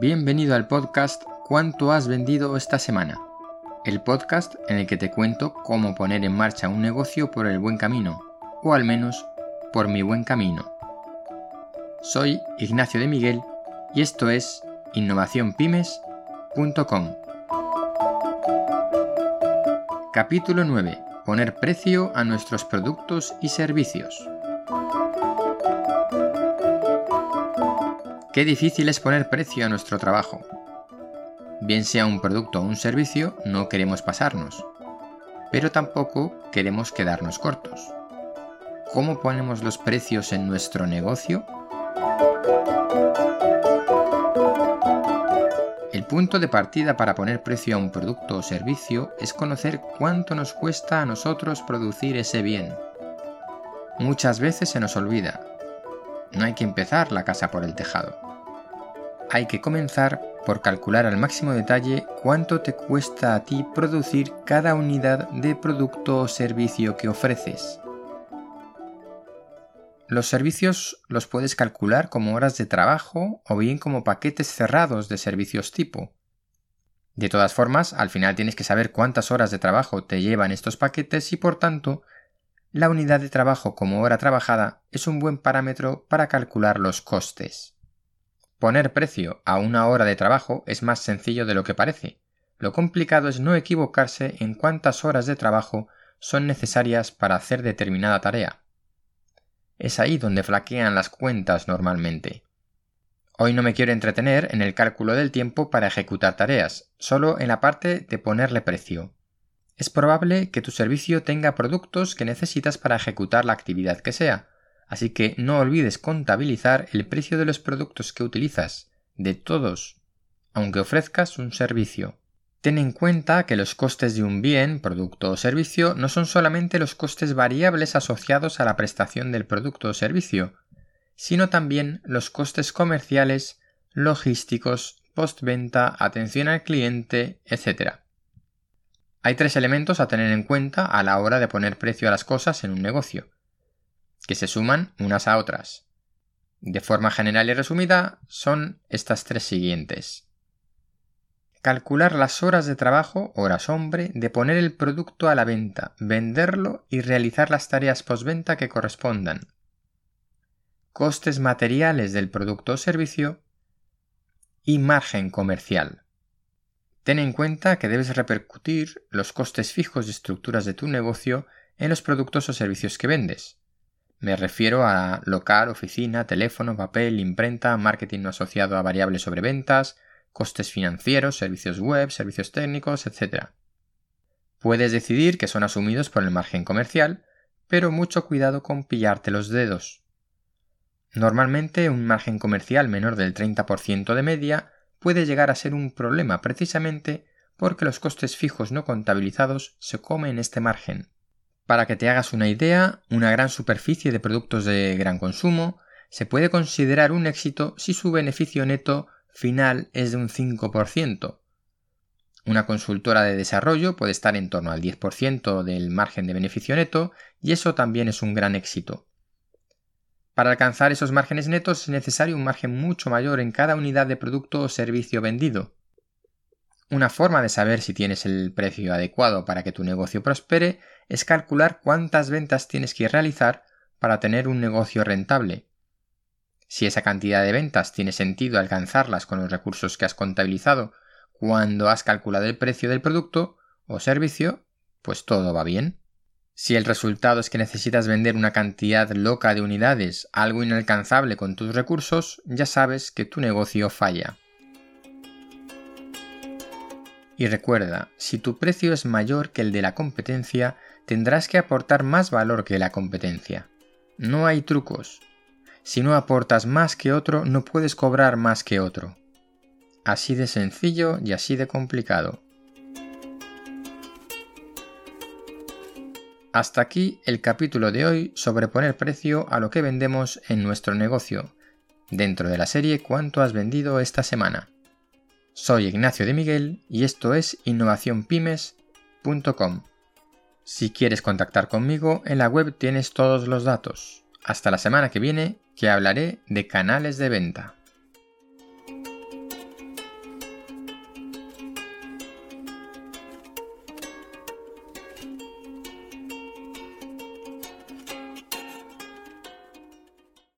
Bienvenido al podcast ¿Cuánto has vendido esta semana? El podcast en el que te cuento cómo poner en marcha un negocio por el buen camino, o al menos por mi buen camino. Soy Ignacio de Miguel y esto es innovacionpymes.com. Capítulo 9. Poner precio a nuestros productos y servicios. Qué difícil es poner precio a nuestro trabajo. Bien sea un producto o un servicio, no queremos pasarnos, pero tampoco queremos quedarnos cortos. ¿Cómo ponemos los precios en nuestro negocio? Punto de partida para poner precio a un producto o servicio es conocer cuánto nos cuesta a nosotros producir ese bien. Muchas veces se nos olvida, no hay que empezar la casa por el tejado. Hay que comenzar por calcular al máximo detalle cuánto te cuesta a ti producir cada unidad de producto o servicio que ofreces. Los servicios los puedes calcular como horas de trabajo o bien como paquetes cerrados de servicios tipo. De todas formas, al final tienes que saber cuántas horas de trabajo te llevan estos paquetes y por tanto la unidad de trabajo como hora trabajada es un buen parámetro para calcular los costes. Poner precio a una hora de trabajo es más sencillo de lo que parece. Lo complicado es no equivocarse en cuántas horas de trabajo son necesarias para hacer determinada tarea. Es ahí donde flaquean las cuentas normalmente. Hoy no me quiero entretener en el cálculo del tiempo para ejecutar tareas, solo en la parte de ponerle precio. Es probable que tu servicio tenga productos que necesitas para ejecutar la actividad que sea, así que no olvides contabilizar el precio de los productos que utilizas, de todos, aunque ofrezcas un servicio. Ten en cuenta que los costes de un bien, producto o servicio no son solamente los costes variables asociados a la prestación del producto o servicio, sino también los costes comerciales, logísticos, postventa, atención al cliente, etc. Hay tres elementos a tener en cuenta a la hora de poner precio a las cosas en un negocio, que se suman unas a otras. De forma general y resumida, son estas tres siguientes. Calcular las horas de trabajo, horas hombre, de poner el producto a la venta, venderlo y realizar las tareas postventa que correspondan. Costes materiales del producto o servicio y margen comercial. Ten en cuenta que debes repercutir los costes fijos y estructuras de tu negocio en los productos o servicios que vendes. Me refiero a local, oficina, teléfono, papel, imprenta, marketing no asociado a variables sobre ventas, costes financieros, servicios web, servicios técnicos, etc. Puedes decidir que son asumidos por el margen comercial, pero mucho cuidado con pillarte los dedos. Normalmente un margen comercial menor del 30% de media puede llegar a ser un problema precisamente porque los costes fijos no contabilizados se comen este margen. Para que te hagas una idea, una gran superficie de productos de gran consumo se puede considerar un éxito si su beneficio neto final es de un 5%. Una consultora de desarrollo puede estar en torno al 10% del margen de beneficio neto y eso también es un gran éxito. Para alcanzar esos márgenes netos es necesario un margen mucho mayor en cada unidad de producto o servicio vendido. Una forma de saber si tienes el precio adecuado para que tu negocio prospere es calcular cuántas ventas tienes que realizar para tener un negocio rentable. Si esa cantidad de ventas tiene sentido alcanzarlas con los recursos que has contabilizado cuando has calculado el precio del producto o servicio, pues todo va bien. Si el resultado es que necesitas vender una cantidad loca de unidades, algo inalcanzable con tus recursos, ya sabes que tu negocio falla. Y recuerda, si tu precio es mayor que el de la competencia, tendrás que aportar más valor que la competencia. No hay trucos. Si no aportas más que otro, no puedes cobrar más que otro. Así de sencillo y así de complicado. Hasta aquí el capítulo de hoy sobre poner precio a lo que vendemos en nuestro negocio, dentro de la serie ¿Cuánto has vendido esta semana? Soy Ignacio de Miguel y esto es innovacionpymes.com. Si quieres contactar conmigo, en la web tienes todos los datos. Hasta la semana que viene, que hablaré de canales de venta.